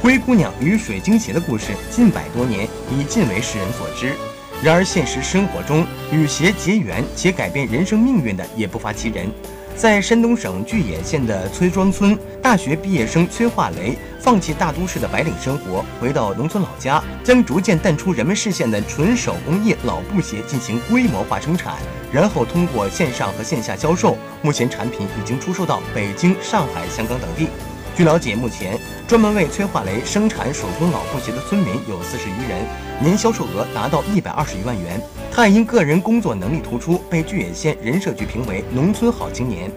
灰姑娘与水晶鞋的故事近百多年已尽为世人所知。然而，现实生活中与鞋结缘且改变人生命运的也不乏其人。在山东省巨野县的崔庄村，大学毕业生崔化雷放弃大都市的白领生活，回到农村老家，将逐渐淡出人们视线的纯手工艺老布鞋进行规模化生产，然后通过线上和线下销售，目前产品已经出售到北京、上海、香港等地。据了解，目前专门为崔化雷生产手工老布鞋的村民有四十余人，年销售额达到一百二十余万元。他也因个人工作能力突出，被巨野县人社局评为农村好青年。